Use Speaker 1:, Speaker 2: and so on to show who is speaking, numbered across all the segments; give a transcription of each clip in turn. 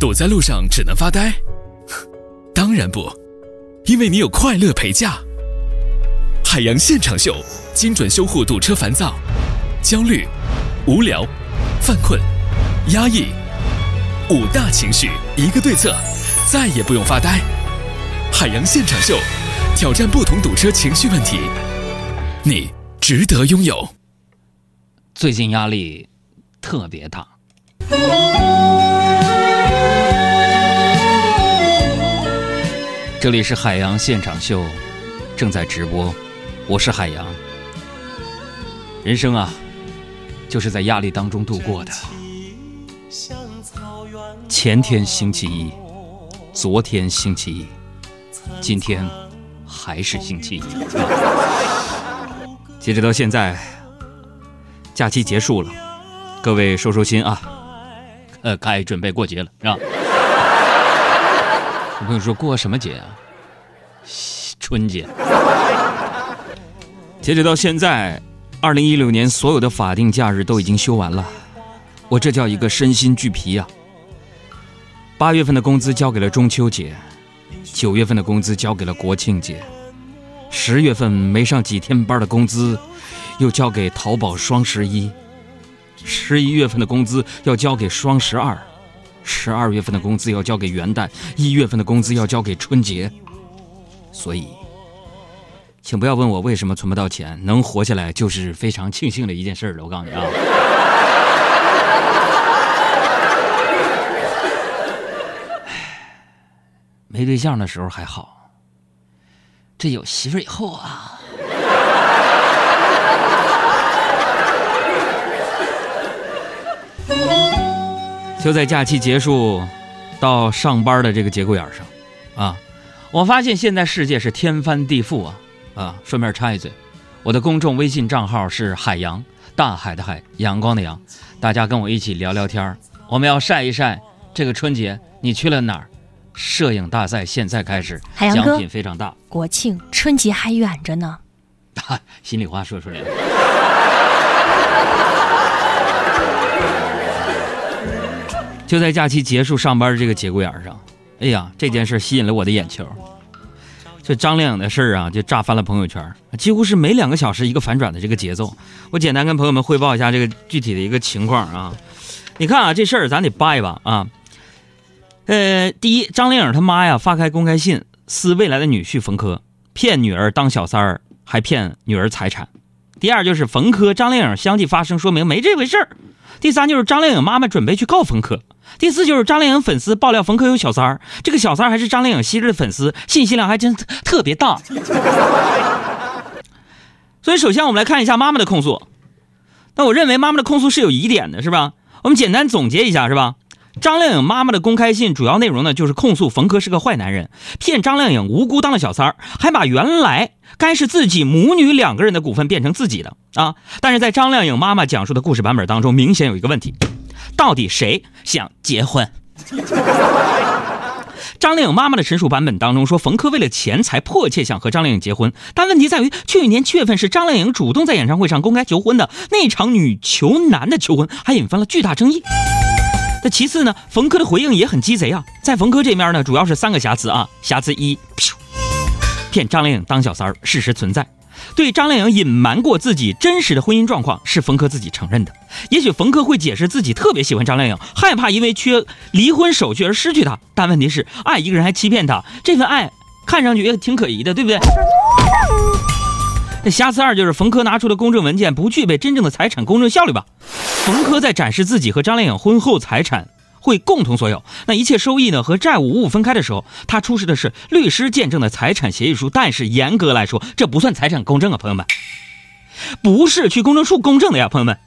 Speaker 1: 堵在路上只能发呆？当然不，因为你有快乐陪驾。海洋现场秀，精准修护堵车烦躁、焦虑、无聊、犯困、压抑五大情绪，一个对策，再也不用发呆。海洋现场秀，挑战不同堵车情绪问题，你值得拥有。
Speaker 2: 最近压力特别大。这里是海洋现场秀，正在直播，我是海洋。人生啊，就是在压力当中度过的。前天星期一，昨天星期一，今天还是星期一。截止到现在，假期结束了，各位收收心啊，呃，该准备过节了，是吧？我跟你说，过什么节啊？春节。截止到现在，二零一六年所有的法定假日都已经休完了，我这叫一个身心俱疲啊！八月份的工资交给了中秋节，九月份的工资交给了国庆节，十月份没上几天班的工资又交给淘宝双十一，十一月份的工资要交给双十二。十二月份的工资要交给元旦，一月份的工资要交给春节，所以，请不要问我为什么存不到钱，能活下来就是非常庆幸的一件事了。我告诉你啊，没对象的时候还好，这有媳妇以后啊。就在假期结束到上班的这个节骨眼上，啊，我发现现在世界是天翻地覆啊！啊，顺便插一嘴，我的公众微信账号是海洋，大海的海，阳光的阳，大家跟我一起聊聊天儿我们要晒一晒这个春节你去了哪儿？摄影大赛现在开始，奖品非常大。
Speaker 3: 国庆春节还远着呢，
Speaker 2: 心里话说出来了。就在假期结束上班这个节骨眼上，哎呀，这件事吸引了我的眼球。这张靓颖的事儿啊，就炸翻了朋友圈，几乎是每两个小时一个反转的这个节奏。我简单跟朋友们汇报一下这个具体的一个情况啊。你看啊，这事儿咱得扒一扒啊。呃，第一，张靓颖他妈呀发开公开信撕未来的女婿冯轲，骗女儿当小三儿，还骗女儿财产。第二就是冯轲、张靓颖相继发声，说明没这回事儿。第三就是张靓颖妈妈准备去告冯轲。第四就是张靓颖粉丝爆料冯轲有小三儿，这个小三儿还是张靓颖昔日的粉丝，信息量还真特别大。所以首先我们来看一下妈妈的控诉。那我认为妈妈的控诉是有疑点的，是吧？我们简单总结一下，是吧？张靓颖妈妈的公开信主要内容呢，就是控诉冯轲是个坏男人，骗张靓颖无辜当了小三儿，还把原来该是自己母女两个人的股份变成自己的啊。但是在张靓颖妈妈讲述的故事版本当中，明显有一个问题。到底谁想结婚？张靓颖妈妈的陈述版本当中说，冯轲为了钱才迫切想和张靓颖结婚，但问题在于去年七月份是张靓颖主动在演唱会上公开求婚的那场女求男的求婚，还引发了巨大争议。那其次呢，冯轲的回应也很鸡贼啊，在冯轲这面呢，主要是三个瑕疵啊，瑕疵一，骗张靓颖当小三儿，事实存在。对张靓颖隐瞒过自己真实的婚姻状况是冯轲自己承认的。也许冯轲会解释自己特别喜欢张靓颖，害怕因为缺离婚手续而失去她。但问题是，爱一个人还欺骗她，这份爱看上去也挺可疑的，对不对？那瑕疵二就是冯轲拿出的公证文件不具备真正的财产公证效率吧？冯轲在展示自己和张靓颖婚后财产。会共同所有，那一切收益呢和债务五五分开的时候，他出示的是律师见证的财产协议书，但是严格来说，这不算财产公证啊，朋友们，不是去公证处公证的呀，朋友们，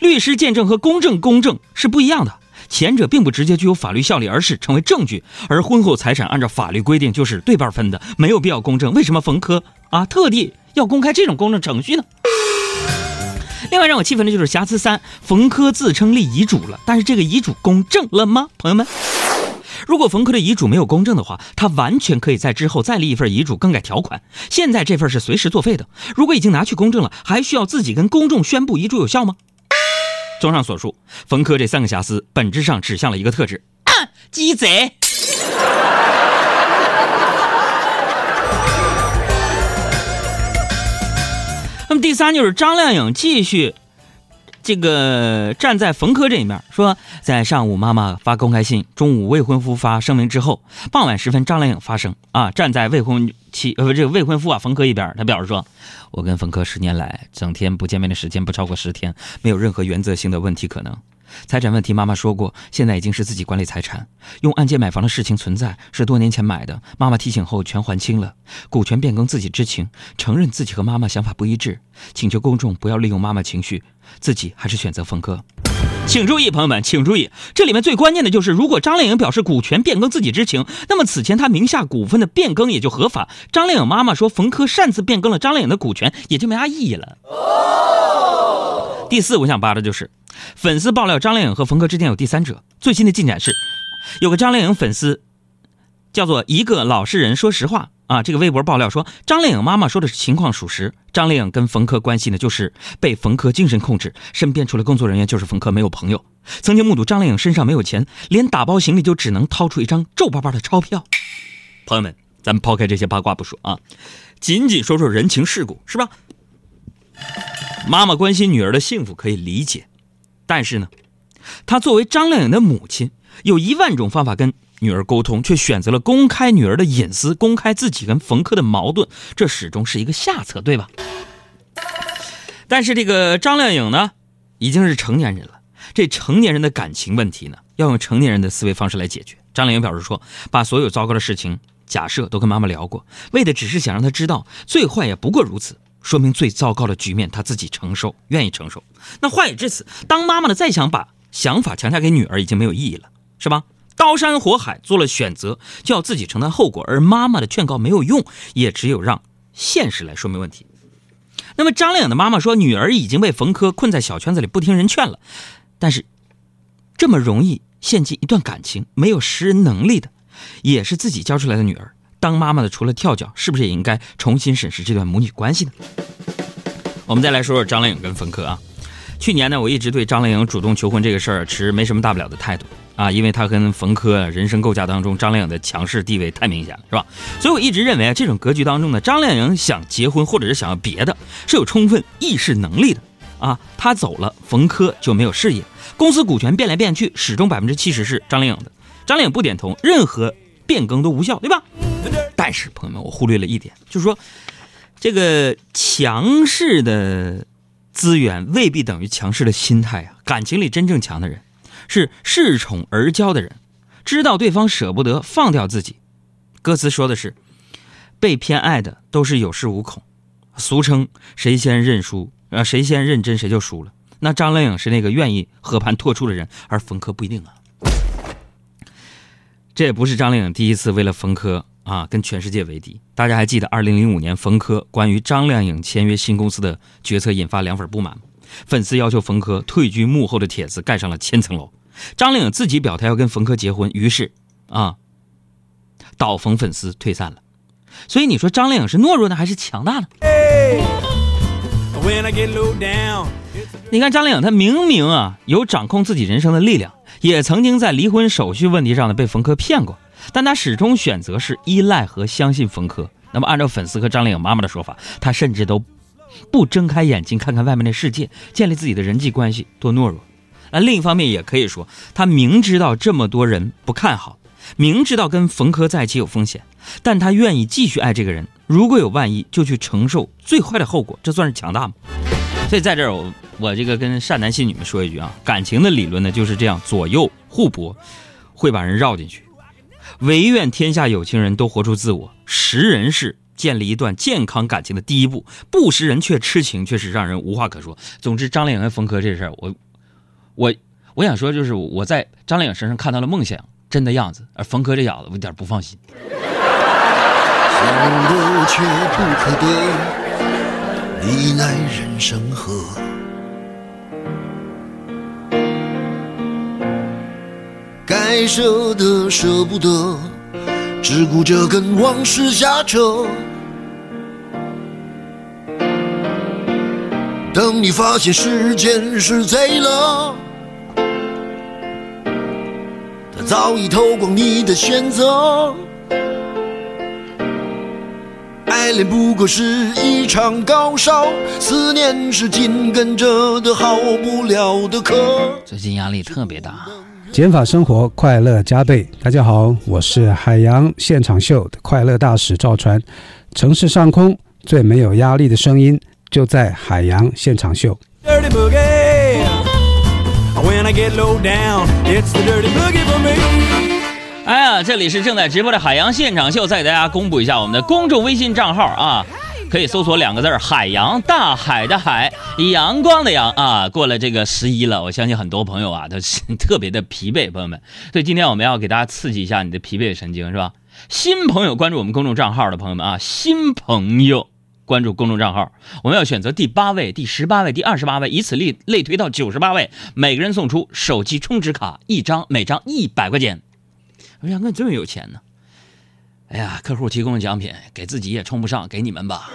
Speaker 2: 律师见证和公证公证是不一样的，前者并不直接具有法律效力，而是成为证据，而婚后财产按照法律规定就是对半分的，没有必要公证，为什么冯轲啊特地要公开这种公证程序呢？另外让我气愤的就是瑕疵三，冯轲自称立遗嘱了，但是这个遗嘱公证了吗？朋友们，如果冯轲的遗嘱没有公证的话，他完全可以在之后再立一份遗嘱，更改条款。现在这份是随时作废的。如果已经拿去公证了，还需要自己跟公众宣布遗嘱有效吗？综上所述，冯轲这三个瑕疵本质上指向了一个特质：鸡贼。那么第三就是张靓颖继续。这个站在冯轲这一面，说在上午妈妈发公开信，中午未婚夫发声明之后，傍晚时分张靓颖发声啊，站在未婚妻呃这个未婚夫啊冯轲一边，他表示说，我跟冯轲十年来整天不见面的时间不超过十天，没有任何原则性的问题可能。财产问题，妈妈说过，现在已经是自己管理财产，用按揭买房的事情存在，是多年前买的，妈妈提醒后全还清了。股权变更自己知情，承认自己和妈妈想法不一致，请求公众不要利用妈妈情绪，自己还是选择分割。请注意，朋友们，请注意，这里面最关键的就是，如果张靓颖表示股权变更自己知情，那么此前她名下股份的变更也就合法。张靓颖妈妈说冯科擅自变更了张靓颖的股权，也就没啥意义了。第四，我想扒的就是。粉丝爆料张靓颖和冯轲之间有第三者，最新的进展是，有个张靓颖粉丝，叫做一个老实人，说实话啊，这个微博爆料说张靓颖妈妈说的情况属实，张靓颖跟冯轲关系呢就是被冯轲精神控制，身边除了工作人员就是冯轲，没有朋友。曾经目睹张靓颖身上没有钱，连打包行李就只能掏出一张皱巴巴的钞票。朋友们，咱们抛开这些八卦不说啊，仅仅说说人情世故，是吧？妈妈关心女儿的幸福可以理解。但是呢，她作为张靓颖的母亲，有一万种方法跟女儿沟通，却选择了公开女儿的隐私，公开自己跟冯轲的矛盾，这始终是一个下策，对吧？但是这个张靓颖呢，已经是成年人了，这成年人的感情问题呢，要用成年人的思维方式来解决。张靓颖表示说，把所有糟糕的事情假设都跟妈妈聊过，为的只是想让她知道，最坏也不过如此。说明最糟糕的局面他自己承受，愿意承受。那话已至此，当妈妈的再想把想法强加给女儿已经没有意义了，是吧？刀山火海做了选择，就要自己承担后果。而妈妈的劝告没有用，也只有让现实来说明问题。那么张靓颖的妈妈说，女儿已经被冯轲困在小圈子里，不听人劝了。但是这么容易陷进一段感情，没有识人能力的，也是自己教出来的女儿。当妈妈的除了跳脚，是不是也应该重新审视这段母女关系呢？我们再来说说张靓颖跟冯轲啊。去年呢，我一直对张靓颖主动求婚这个事儿持没什么大不了的态度啊，因为她跟冯轲人生构架当中，张靓颖的强势地位太明显了，是吧？所以我一直认为啊，这种格局当中呢，张靓颖想结婚或者是想要别的，是有充分意识能力的啊。她走了，冯轲就没有事业，公司股权变来变去，始终百分之七十是张靓颖的。张靓颖不点头，任何变更都无效，对吧？但是朋友们，我忽略了一点，就是说，这个强势的资源未必等于强势的心态啊。感情里真正强的人，是恃宠而骄的人，知道对方舍不得放掉自己。歌词说的是，被偏爱的都是有恃无恐，俗称谁先认输啊，谁先认真谁就输了。那张靓颖是那个愿意和盘托出的人，而冯轲不一定啊。这也不是张靓颖第一次为了冯轲。啊，跟全世界为敌！大家还记得二零零五年冯轲关于张靓颖签约新公司的决策引发凉粉不满？粉丝要求冯轲退居幕后的帖子盖上了千层楼。张靓颖自己表态要跟冯轲结婚，于是啊，倒冯粉丝退散了。所以你说张靓颖是懦弱呢，还是强大呢？你看张靓颖，她明明啊有掌控自己人生的力量，也曾经在离婚手续问题上呢被冯轲骗过。但她始终选择是依赖和相信冯轲。那么，按照粉丝和张靓颖妈妈的说法，她甚至都不睁开眼睛看看外面的世界，建立自己的人际关系，多懦弱。那另一方面，也可以说，她明知道这么多人不看好，明知道跟冯轲在一起有风险，但她愿意继续爱这个人。如果有万一，就去承受最坏的后果，这算是强大吗？所以在这儿，我我这个跟善男信女们说一句啊，感情的理论呢就是这样，左右互搏，会把人绕进去。唯愿天下有情人都活出自我。识人是建立一段健康感情的第一步，不识人却痴情，却是让人无话可说。总之，张靓颖和冯轲这事儿，我我我想说，就是我在张靓颖身上看到了梦想真的样子，而冯轲这小子，我有点不放心。
Speaker 4: 想得却不可得，你奈人生何？该舍的舍不得，只顾着跟往事瞎扯。等你发现时间是贼了，早已偷光你的选择。爱恋不过是一场高烧，思念是紧跟着的好不了的咳。
Speaker 2: 最近压力特别大。
Speaker 5: 减法生活，快乐加倍。大家好，我是海洋现场秀的快乐大使赵传。城市上空最没有压力的声音，就在海洋现场秀。
Speaker 6: dirty boogie. When I get low down, it's the dirty boogie for me.
Speaker 2: 哎呀，这里是正在直播的海洋现场秀，再给大家公布一下我们的公众微信账号啊，可以搜索两个字儿“海洋”，大海的海，阳光的阳啊。过了这个十一了，我相信很多朋友啊都是 特别的疲惫，朋友们。所以今天我们要给大家刺激一下你的疲惫神经，是吧？新朋友关注我们公众账号的朋友们啊，新朋友关注公众账号，我们要选择第八位、第十八位、第二十八位，以此类类推到九十八位，每个人送出手机充值卡一张，每张一百块钱。我想哥这么有钱呢？哎呀，客户提供的奖品给自己也充不上，给你们吧。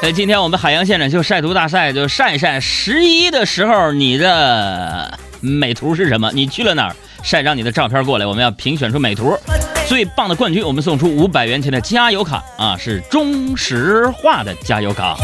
Speaker 2: 在今天我们海洋现场秀晒图大赛，就晒一晒十一的时候你的美图是什么？你去了哪儿？晒张你的照片过来，我们要评选出美图最棒的冠军，我们送出五百元钱的加油卡啊，是中石化的加油卡。